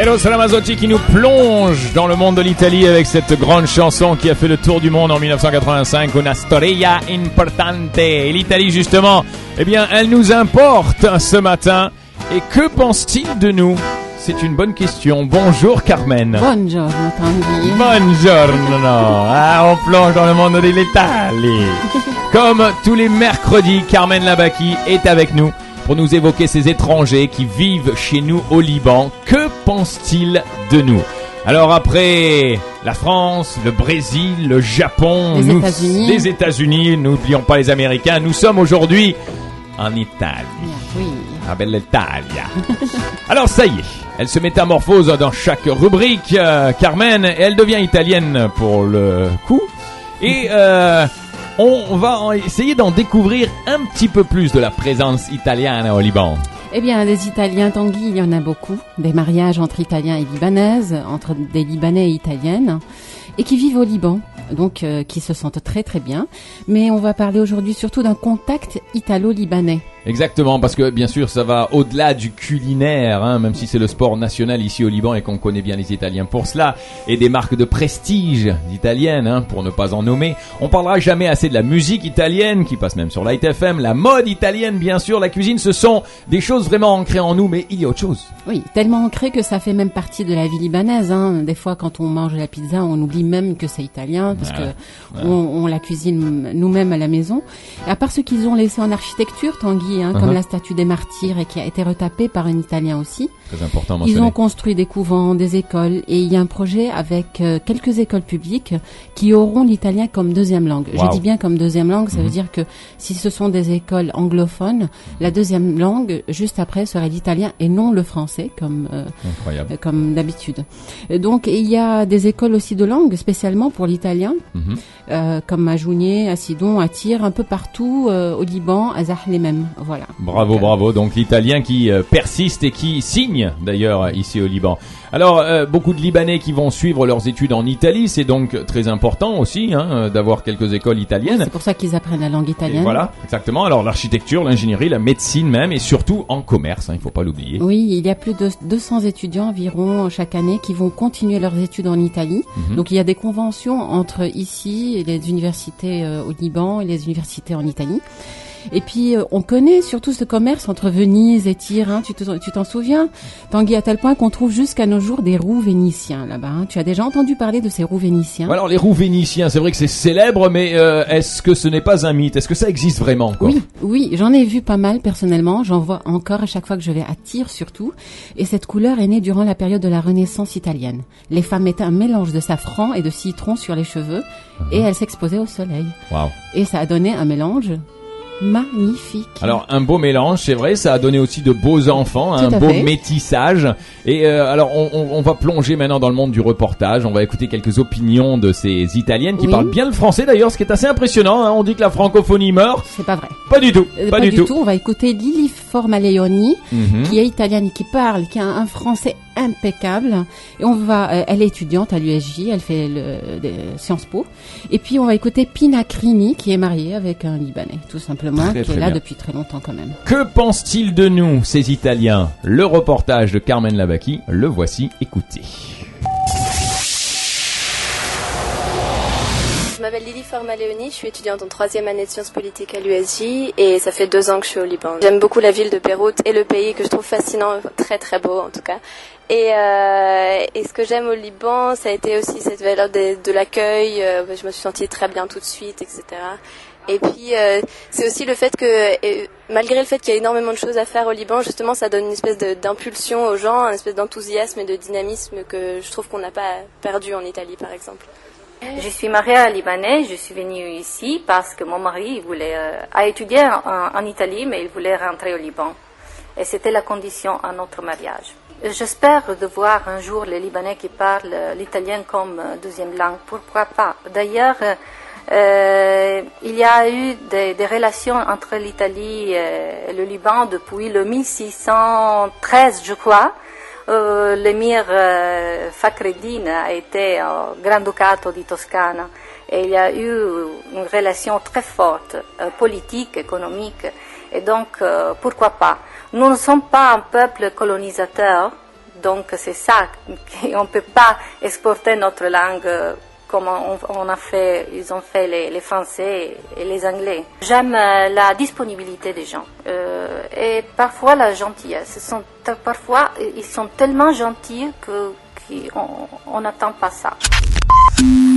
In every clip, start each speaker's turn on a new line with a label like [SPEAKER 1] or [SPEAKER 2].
[SPEAKER 1] Eros Ramazzotti qui nous plonge dans le monde de l'Italie avec cette grande chanson qui a fait le tour du monde en 1985, Una storia importante. Et l'Italie, justement, eh bien, elle nous importe ce matin. Et que pense-t-il de nous? C'est une bonne question. Bonjour Carmen.
[SPEAKER 2] Buongiorno Tanguy.
[SPEAKER 1] Buongiorno. Ah, on plonge dans le monde de l'Italie. Comme tous les mercredis, Carmen Labaki est avec nous pour nous évoquer ces étrangers qui vivent chez nous au Liban. Que pense-t-il de nous? Alors après la France, le Brésil, le Japon,
[SPEAKER 2] Les
[SPEAKER 1] nous-
[SPEAKER 2] États-Unis.
[SPEAKER 1] les États-Unis, n'oublions pas les Américains, nous sommes aujourd'hui en Italie.
[SPEAKER 2] Oui.
[SPEAKER 1] La belle Italia. Alors ça y est, elle se métamorphose dans chaque rubrique, euh, Carmen, et elle devient italienne pour le coup. Et euh, on va essayer d'en découvrir un petit peu plus de la présence italienne au Liban.
[SPEAKER 2] Eh bien, des Italiens Tanguy, il y en a beaucoup. Des mariages entre Italiens et Libanaises, entre des Libanais et Italiennes, et qui vivent au Liban, donc euh, qui se sentent très très bien. Mais on va parler aujourd'hui surtout d'un contact italo-libanais.
[SPEAKER 1] Exactement, parce que bien sûr, ça va au-delà du culinaire, hein, même si c'est le sport national ici au Liban et qu'on connaît bien les Italiens pour cela, et des marques de prestige italiennes, hein, pour ne pas en nommer. On parlera jamais assez de la musique italienne, qui passe même sur Light FM, la mode italienne, bien sûr, la cuisine, ce sont des choses vraiment ancrées en nous, mais il y a autre chose.
[SPEAKER 2] Oui, tellement ancré que ça fait même partie de la vie libanaise. Hein. Des fois, quand on mange la pizza, on oublie même que c'est italien, parce que on, on la cuisine nous-mêmes à la maison. Et à part ce qu'ils ont laissé en architecture, Tanguy, hein, comme
[SPEAKER 1] Uh-huh.
[SPEAKER 2] la statue des martyrs, et qui a été retapée par un Italien aussi.
[SPEAKER 1] Très important à
[SPEAKER 2] Ils ont construit des couvents, des écoles, et il y a un projet avec euh, quelques écoles publiques qui auront l'italien comme deuxième langue.
[SPEAKER 1] Wow.
[SPEAKER 2] Je dis bien comme deuxième langue, ça
[SPEAKER 1] Mhm.
[SPEAKER 2] veut dire que si ce sont des écoles anglophones, la deuxième langue juste après serait l'italien et non le français comme euh, euh, comme d'habitude. Donc il y a des écoles aussi de langue spécialement pour l'italien,
[SPEAKER 1] Mhm.
[SPEAKER 2] euh, comme à Jounier, à Sidon, à Tyr, un peu partout euh, au Liban, à Zahle même. Voilà.
[SPEAKER 1] Bravo,
[SPEAKER 2] Donc, euh,
[SPEAKER 1] bravo. Donc l'italien qui persiste et qui signe d'ailleurs ici au Liban. Alors euh, beaucoup de Libanais qui vont suivre leurs études en Italie, c'est donc très important aussi hein, euh, d'avoir quelques écoles italiennes.
[SPEAKER 2] C'est pour ça qu'ils apprennent la langue
[SPEAKER 1] Et
[SPEAKER 2] italienne.
[SPEAKER 1] voilà, exactement. Alors l'architecture, l'ingénierie, la médecine même, et surtout en commerce, hein, il faut pas l'oublier.
[SPEAKER 2] Oui, il y a plus de 200 étudiants environ chaque année qui vont continuer leurs études en Italie.
[SPEAKER 1] Mhm.
[SPEAKER 2] Donc il y a des conventions entre ici et les universités euh, au Liban et les universités en Italie. Et puis euh, on connaît surtout ce commerce entre Venise et Tyr. hein. Tu te- tu t'en souviens, Tanguy, à tel point qu'on trouve jusqu'à nos jours des roues vénitiens là-bas. hein. Tu as déjà entendu parler de ces roues vénitiens?
[SPEAKER 1] Alors les roues vénitiens, c'est vrai que c'est célèbre, mais euh, est-ce que ce n'est pas un mythe? Est-ce que ça existe vraiment quoi
[SPEAKER 2] Oui, oui, j'en ai vu pas mal personnellement. J'en vois encore à chaque fois que je vais à Tyr surtout. Et cette couleur est née durant la période de la Renaissance italienne. Les femmes mettaient un mélange de safran et de citron sur les cheveux et elles s'exposaient au soleil.
[SPEAKER 1] Waouh.
[SPEAKER 2] Et ça a donné un mélange magnifique.
[SPEAKER 1] Alors un beau mélange, c'est vrai, ça a donné aussi de beaux enfants,
[SPEAKER 2] Tout
[SPEAKER 1] un beau
[SPEAKER 2] fait.
[SPEAKER 1] métissage. Et euh, alors on, on- on va plonger maintenant dans le monde du reportage. On va écouter quelques opinions de ces Italiennes qui
[SPEAKER 2] Oui.
[SPEAKER 1] parlent bien le français d'ailleurs, ce qui est assez impressionnant. hein. On dit que la francophonie meurt,
[SPEAKER 2] c'est pas vrai.
[SPEAKER 1] pas du tout,
[SPEAKER 2] Euh,
[SPEAKER 1] pas, du, tout.
[SPEAKER 2] On va écouter Lili Formaleoni,
[SPEAKER 1] Mhm.
[SPEAKER 2] qui est italienne et qui parle, qui a un français impeccable. Et on va, euh, elle est étudiante à l'USJ, elle fait le, des Sciences Po. Et puis on va écouter Pina Crini, qui est mariée avec un Libanais, tout simplement,
[SPEAKER 1] Très,
[SPEAKER 2] qui
[SPEAKER 1] très
[SPEAKER 2] est là
[SPEAKER 1] bien.
[SPEAKER 2] depuis très longtemps quand même.
[SPEAKER 1] Que pensent-ils de nous, ces Italiens Le reportage de Carmen Lavacchi, le voici, écoutez.
[SPEAKER 3] Je m'appelle Lily Formaleoni, je suis étudiante en troisième année de sciences politiques à l'USJ et ça fait deux ans que je suis au Liban. J'aime beaucoup la ville de Beyrouth et le pays que je trouve fascinant, très très beau en tout cas. Et, euh, et ce que j'aime au Liban, ça a été aussi cette valeur de, de l'accueil. euh, je me suis sentie très bien tout de suite, etc. Et puis euh, c'est aussi le fait que euh, malgré le fait qu'il y a énormément de choses à faire au Liban, justement, ça donne une espèce d'impulsion aux gens, une espèce d'enthousiasme et de dynamisme que je trouve qu'on n'a pas perdu en Italie, par exemple.
[SPEAKER 4] Je suis mariée libanais. Je suis venue ici parce que mon mari voulait euh, a étudié en, en Italie, mais il voulait rentrer au Liban. Et c'était la condition à notre mariage. J'espère de voir un jour les Libanais qui parlent l'italien comme euh, deuxième langue. Pourquoi pas? D'ailleurs, euh, euh, il y a eu des, relations entre l'Italie et le Liban depuis le 1613, je crois. Euh, l'émir euh, Fakhreddin a été Grand Ducato di Toscana et il y a eu une relation très forte, euh, politique, économique. Et donc, euh, pourquoi pas? Nous ne sommes pas un peuple colonisateur Donc c'est ça, on ne peut pas exporter notre langue comme on, a fait, ils ont fait les, Français et les Anglais. J'aime euh, la disponibilité des gens euh, et parfois la gentillesse. Parfois, ils sont tellement gentils que qu'on n'attend pas ça.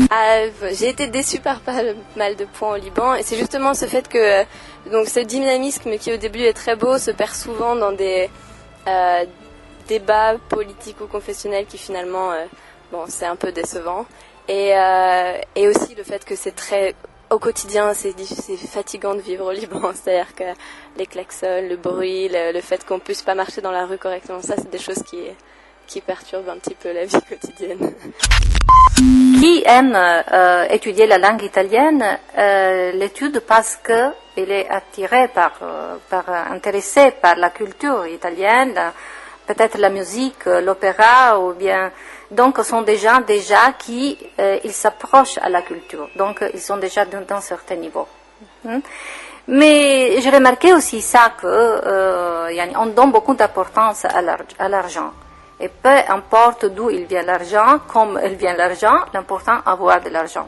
[SPEAKER 3] Ah, j'ai été déçue par pas mal de points au Liban et c'est justement ce fait que donc ce dynamisme qui au début est très beau se perd souvent dans des euh, débats politiques ou confessionnels qui finalement bon c'est un peu décevant et, euh, et aussi le fait que c'est très au quotidien, c'est fatigant de vivre au Liban. C'est-à-dire que les klaxons, le bruit, le, fait qu'on puisse pas marcher dans la rue correctement, ça, c'est des choses qui, qui perturbent un petit peu la vie quotidienne.
[SPEAKER 4] Qui aime euh, étudier la langue italienne, euh, l'étude parce que il est attiré par, par intéressé par la culture italienne, peut-être la musique, l'opéra ou bien donc ce sont des gens déjà qui euh, s'approchent à la culture. Donc ils sont déjà d'un certain niveau. Hmm? Mais j'ai remarqué aussi ça que euh, on donne beaucoup d'importance à l'argent. Et peu importe d'où il vient l'argent, comme il vient l'argent, l'important avoir de l'argent.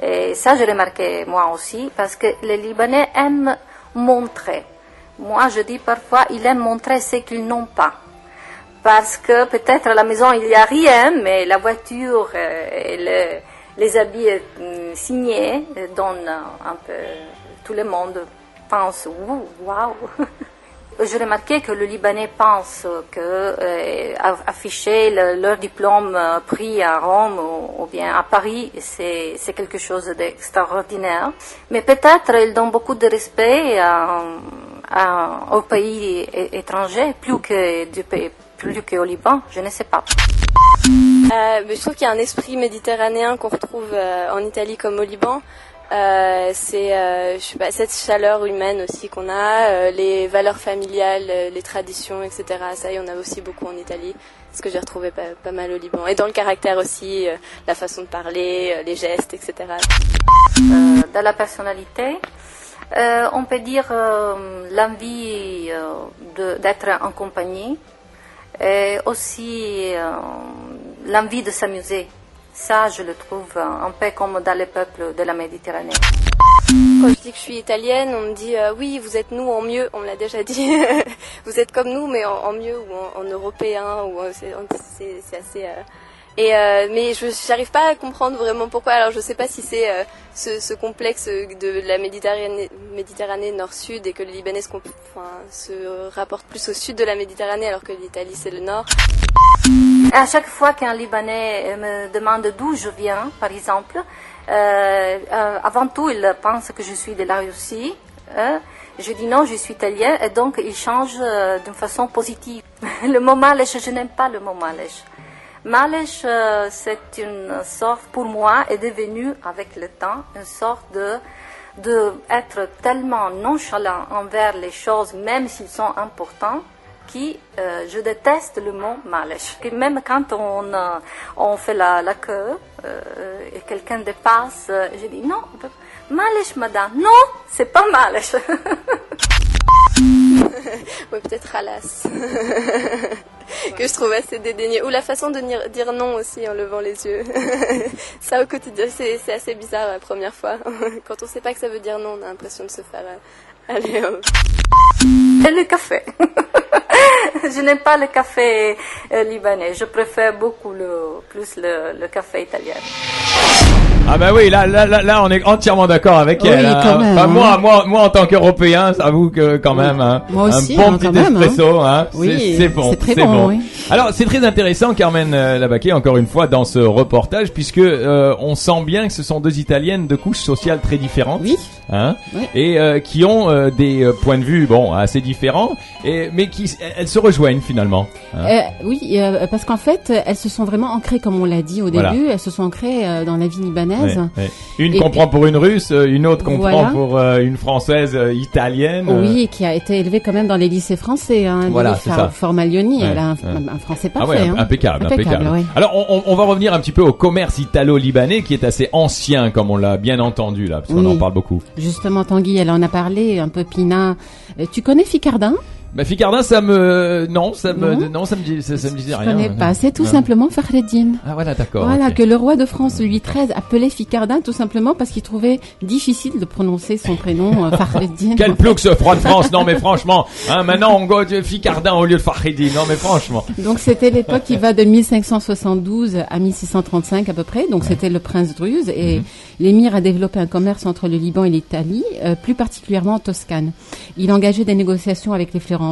[SPEAKER 4] Et ça, j'ai remarqué moi aussi, parce que les Libanais aiment montrer. Moi, je dis parfois, ils aiment montrer ce qu'ils n'ont pas parce que peut-être à la maison il n'y a rien, mais la voiture euh, et les habits euh, signés donnent un peu. Tout le monde pense waouh! J'ai remarqué que le Libanais pense que euh, afficher leur diplôme pris à Rome ou, bien à Paris, c'est quelque chose d'extraordinaire. Mais peut-être ils donnent beaucoup de respect aux pays étrangers plus que du pays plus qu'au Liban, je ne sais pas.
[SPEAKER 3] Euh, mais je trouve qu'il y a un esprit méditerranéen qu'on retrouve euh, en Italie comme au Liban. Euh, c'est euh, cette chaleur humaine aussi qu'on a, les valeurs familiales, les traditions, etc. Ça, y en a aussi beaucoup en Italie, ce que j'ai retrouvé pas, pas, mal au Liban. Et dans le caractère aussi, la façon de parler, les gestes, etc.
[SPEAKER 4] dans la personnalité, on peut dire l'envie d'être en compagnie, et aussi euh, l'envie de s'amuser. Ça, je le trouve un peu comme dans les peuples de la Méditerranée.
[SPEAKER 3] Quand je dis que je suis italienne, on me dit euh, oui, vous êtes nous en mieux, on me l'a déjà dit. vous êtes comme nous, mais en, mieux ou en, européen. Ou c'est assez. Euh, mais je n'arrive pas à comprendre vraiment pourquoi. Alors je ne sais pas si c'est euh, ce, complexe de la Méditerranée, nord-sud et que le Libanais se, enfin, se rapporte plus au sud de la Méditerranée alors que l'Italie c'est le nord.
[SPEAKER 4] À chaque fois qu'un Libanais me demande d'où je viens, par exemple, euh, euh avant tout il pense que je suis de la Russie. Hein. Je dis non, je suis italien et donc il change d'une façon positive. le mot malèche, je n'aime pas le mot malèche. Malèche, euh, c'est une sorte, pour moi, est devenu avec le temps une sorte de de être tellement nonchalant envers les choses, même s'ils sont importants, qui euh, je déteste le mot malèche. Même quand on, euh, on fait la, queue et quelqu'un dépasse, je dis non, malèche madame, non, c'est pas malèche.
[SPEAKER 3] oui, peut-être Alas. que je trouve assez dédaigneux. Ou la façon de dire non aussi en levant les yeux. ça au quotidien, c'est assez bizarre la première fois. Quand on ne sait pas que ça veut dire non, on a l'impression de se faire euh, aller.
[SPEAKER 4] Et le café. je n'aime pas le café euh, libanais. Je préfère beaucoup le, plus le café italien.
[SPEAKER 1] Ah bah oui, là, là, là, on est entièrement d'accord avec elle.
[SPEAKER 2] Hein. Même,
[SPEAKER 1] moi, hein. moi, moi, en tant qu'Européen, j'avoue que quand même, hein,
[SPEAKER 2] moi aussi,
[SPEAKER 1] un bon
[SPEAKER 2] petit
[SPEAKER 1] espresso, hein, c'est bon, c'est très bon. bon. Alors, c'est très intéressant, Carmen euh, Labaquet, encore une fois, dans ce reportage, puisque euh, on sent bien que ce sont deux Italiennes de couches sociales très différentes,
[SPEAKER 2] oui.
[SPEAKER 1] Hein, et euh, qui ont euh, des points de vue, bon, assez différents, et mais qui elles se rejoignent finalement.
[SPEAKER 2] Hein. oui, parce qu'en fait, elles se sont vraiment ancrées, comme on l'a dit au début, elles se sont ancrées dans la vie libanaise
[SPEAKER 1] une comprend pour une russe, euh, une autre comprend pour euh, une française euh, italienne.
[SPEAKER 2] Oui, qui a été élevée quand même dans les lycées français. Hein,
[SPEAKER 1] voilà, c'est ça.
[SPEAKER 2] elle a un, français ah parfait.
[SPEAKER 1] Ah impeccable, impeccable. Alors, on, va revenir un petit peu au commerce italo-libanais qui est assez ancien, comme on l'a bien entendu là, parce qu'on en parle beaucoup.
[SPEAKER 2] Justement, Tanguy, elle en a parlé un peu, Pina. Tu connais Ficardin?
[SPEAKER 1] Bah, Ficardin, ça me, non, ça me,
[SPEAKER 2] Non.
[SPEAKER 1] non, ça me dit, ça, ça me disait
[SPEAKER 2] Je
[SPEAKER 1] rien.
[SPEAKER 2] connais pas. C'est tout
[SPEAKER 1] Ouais.
[SPEAKER 2] simplement Fakhreddin.
[SPEAKER 1] Ah, voilà, d'accord.
[SPEAKER 2] Voilà, que le roi de France, Louis XIII, appelait Ficardin tout simplement parce qu'il trouvait difficile de prononcer son prénom, euh, Fakhreddin.
[SPEAKER 1] Quel plouc ce froid de France, non mais franchement, hein, maintenant on go de Ficardin au lieu de Fakhreddin, non mais franchement.
[SPEAKER 2] Donc c'était l'époque qui va de 1572 à 1635 à peu près. Donc c'était le prince Druze et
[SPEAKER 1] Mhm.
[SPEAKER 2] l'émir a développé un commerce entre le Liban et l'Italie, euh, plus particulièrement en Toscane. Il engageait des négociations avec les Florentins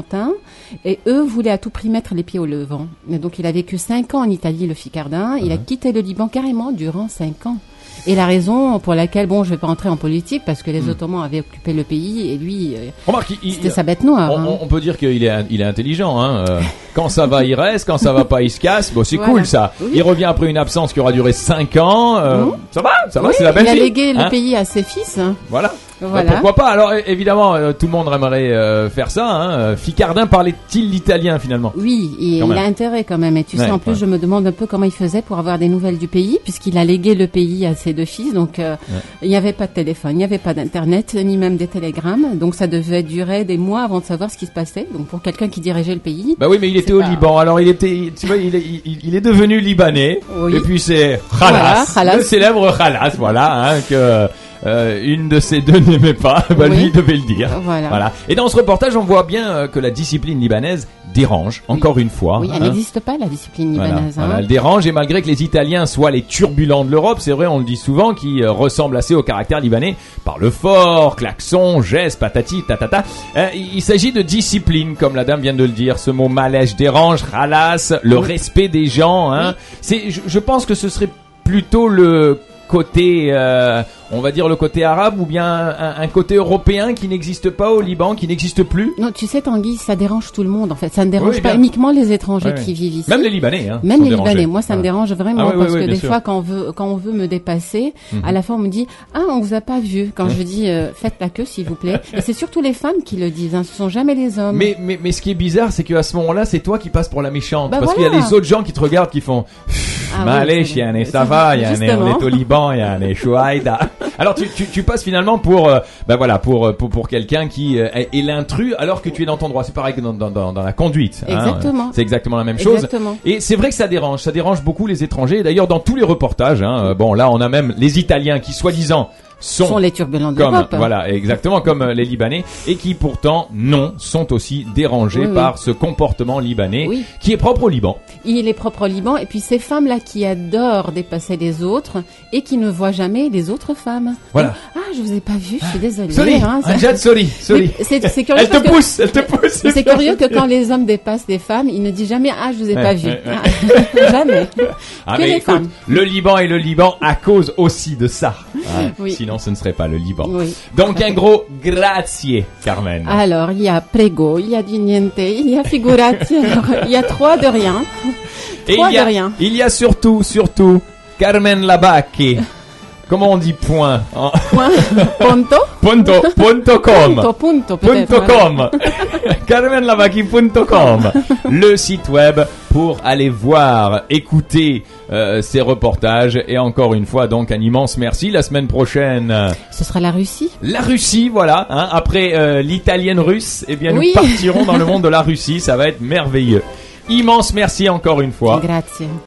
[SPEAKER 2] et eux voulaient à tout prix mettre les pieds au Levant. Et donc il a vécu cinq ans en Italie, le Ficardin. Il a quitté le Liban carrément durant cinq ans. Et la raison pour laquelle, bon, je vais pas entrer en politique parce que les Ottomans avaient occupé le pays et lui, euh, c'était sa bête noire.
[SPEAKER 1] on,
[SPEAKER 2] hein.
[SPEAKER 1] on- peut dire qu'il est, il est intelligent. Hein. euh, quand ça va, il reste. Quand ça va pas, il se casse. Bon, c'est
[SPEAKER 2] Voilà.
[SPEAKER 1] cool ça.
[SPEAKER 2] Oui.
[SPEAKER 1] Il revient après une absence qui aura duré 5 ans. euh,
[SPEAKER 2] Mhm.
[SPEAKER 1] Ça va, ça va,
[SPEAKER 2] Oui,
[SPEAKER 1] c'est la belle
[SPEAKER 2] il a légué le
[SPEAKER 1] hein.
[SPEAKER 2] pays à ses fils. hein.
[SPEAKER 1] Voilà. Bah, pourquoi pas Alors évidemment, euh, tout le monde aimerait euh, faire ça. Hein. Euh, Ficardin parlait-il l'italien finalement?
[SPEAKER 2] Oui, et il a intérêt quand même. Et tu
[SPEAKER 1] Ouais,
[SPEAKER 2] sais, en plus,
[SPEAKER 1] ouais.
[SPEAKER 2] je me demande un peu comment il faisait pour avoir des nouvelles du pays, puisqu'il a légué le pays à ses deux fils. Donc, euh, il n'y avait pas de téléphone, il n'y avait pas d'internet, ni même des télégrammes. Donc, ça devait durer des mois avant de savoir ce qui se passait. Donc, pour quelqu'un qui dirigeait le pays.
[SPEAKER 1] Bah oui, mais il était au
[SPEAKER 2] pas-
[SPEAKER 1] Liban. Alors il était, tu vois, il est, il, il est devenu libanais.
[SPEAKER 2] Oui.
[SPEAKER 1] Et puis c'est Khalas. le célèbre Khalas, voilà, hein, que euh, une de ces deux n'aimait pas. Bah
[SPEAKER 2] Oui.
[SPEAKER 1] lui il devait le dire.
[SPEAKER 2] Voilà.
[SPEAKER 1] Voilà. Et dans ce reportage, on voit bien euh, que la discipline libanaise dérange, encore une fois.
[SPEAKER 2] Oui, elle
[SPEAKER 1] hein.
[SPEAKER 2] n'existe pas, la discipline libanaise.
[SPEAKER 1] voilà,
[SPEAKER 2] hein.
[SPEAKER 1] elle dérange et malgré que les Italiens soient les turbulents de l'Europe, c'est vrai, on le dit souvent, qui euh, ressemblent assez au caractère libanais, par le fort, klaxon, geste, patati, tatata. Euh, il s'agit de discipline, comme la dame vient de le dire. Ce mot malèche dérange, ralasse, le
[SPEAKER 2] Oui.
[SPEAKER 1] respect des gens. Hein. C'est, je, je pense que ce serait plutôt le côté, euh, on va dire le côté arabe ou bien un, un côté européen qui n'existe pas au Liban, qui n'existe plus?
[SPEAKER 2] Non, tu sais, Tanguy, ça dérange tout le monde, en fait. Ça ne dérange
[SPEAKER 1] Oui,
[SPEAKER 2] pas
[SPEAKER 1] bien.
[SPEAKER 2] uniquement les étrangers qui vivent ici.
[SPEAKER 1] Même les Libanais. Hein,
[SPEAKER 2] Même les
[SPEAKER 1] dérangés.
[SPEAKER 2] Libanais, moi ça me dérange vraiment
[SPEAKER 1] Ah
[SPEAKER 2] parce que des
[SPEAKER 1] sûr.
[SPEAKER 2] fois quand on veut quand on veut me dépasser,
[SPEAKER 1] Mhm.
[SPEAKER 2] à la fin on me dit ah on vous a pas vu quand je dis euh, faites la queue s'il vous plaît et c'est surtout les femmes qui le disent, hein, ce sont jamais les hommes.
[SPEAKER 1] Mais, mais, mais ce qui est bizarre, c'est qu'à ce moment-là, c'est toi qui passes pour la méchante.
[SPEAKER 2] Bah
[SPEAKER 1] parce qu'il y a les autres gens qui te regardent qui font
[SPEAKER 2] Ah
[SPEAKER 1] Malais,
[SPEAKER 2] vrai.
[SPEAKER 1] ça va, Yann, on
[SPEAKER 2] Justement.
[SPEAKER 1] est au Liban, Yann, et Chouaïda. Alors tu, tu, tu passes finalement pour, euh, bah voilà, pour, euh, pour, pour quelqu'un qui euh, est, l'intrus alors que tu es dans ton droit. C'est pareil que dans, dans, dans, dans la conduite. hein.
[SPEAKER 2] Exactement.
[SPEAKER 1] C'est exactement la même chose.
[SPEAKER 2] Exactement.
[SPEAKER 1] Et c'est vrai que ça dérange, ça dérange beaucoup les étrangers. D'ailleurs, dans tous les reportages, hein, bon là, on a même les Italiens qui soi-disant
[SPEAKER 2] Sont les turbulents de
[SPEAKER 1] comme
[SPEAKER 2] l'Europe.
[SPEAKER 1] voilà exactement comme euh, les Libanais et qui pourtant non sont aussi dérangés
[SPEAKER 2] Oui, oui.
[SPEAKER 1] par ce comportement libanais
[SPEAKER 2] Oui.
[SPEAKER 1] qui est propre au Liban.
[SPEAKER 2] Il est propre au Liban et puis ces femmes là qui adorent dépasser les autres et qui ne voient jamais les autres femmes.
[SPEAKER 1] Voilà.
[SPEAKER 2] Donc, ah je vous ai pas vu, je suis désolée.
[SPEAKER 1] Sorry,
[SPEAKER 2] hein,
[SPEAKER 1] sorry, sorry.
[SPEAKER 2] C'est curieux
[SPEAKER 1] Elle te
[SPEAKER 2] parce que-
[SPEAKER 1] pousse, elle te pousse.
[SPEAKER 2] C'est curieux que quand les hommes dépassent les femmes, ils ne disent jamais ah je vous ai pas vu. Ah, jamais.
[SPEAKER 1] Ah,
[SPEAKER 2] que
[SPEAKER 1] mais
[SPEAKER 2] les
[SPEAKER 1] écoute,
[SPEAKER 2] femmes.
[SPEAKER 1] le Liban est le Liban à cause aussi de ça. Ah,
[SPEAKER 2] Oui.
[SPEAKER 1] Sinon, ce ne serait pas le Liban.
[SPEAKER 2] Oui.
[SPEAKER 1] Donc un gros grazie, Carmen.
[SPEAKER 2] Alors, il y a prego, il y a niente, il y a figurati, il y a trois de rien.
[SPEAKER 1] Et
[SPEAKER 2] trois
[SPEAKER 1] il y a,
[SPEAKER 2] de rien.
[SPEAKER 1] il y a surtout, surtout, Carmen Labacchi. Comment on dit point en-
[SPEAKER 2] Point, ponto,
[SPEAKER 1] Punto, punto com.
[SPEAKER 2] punto, punto.
[SPEAKER 1] Punto com. carmenlavaki.com le site web pour aller voir, écouter euh, ces reportages et encore une fois donc un immense merci la semaine prochaine
[SPEAKER 2] Ce sera la Russie.
[SPEAKER 1] la Russie voilà hein, après euh, l'italienne russe eh bien
[SPEAKER 2] Oui.
[SPEAKER 1] nous partirons dans le monde de la Russie ça va être merveilleux immense merci encore une fois
[SPEAKER 2] Grazie.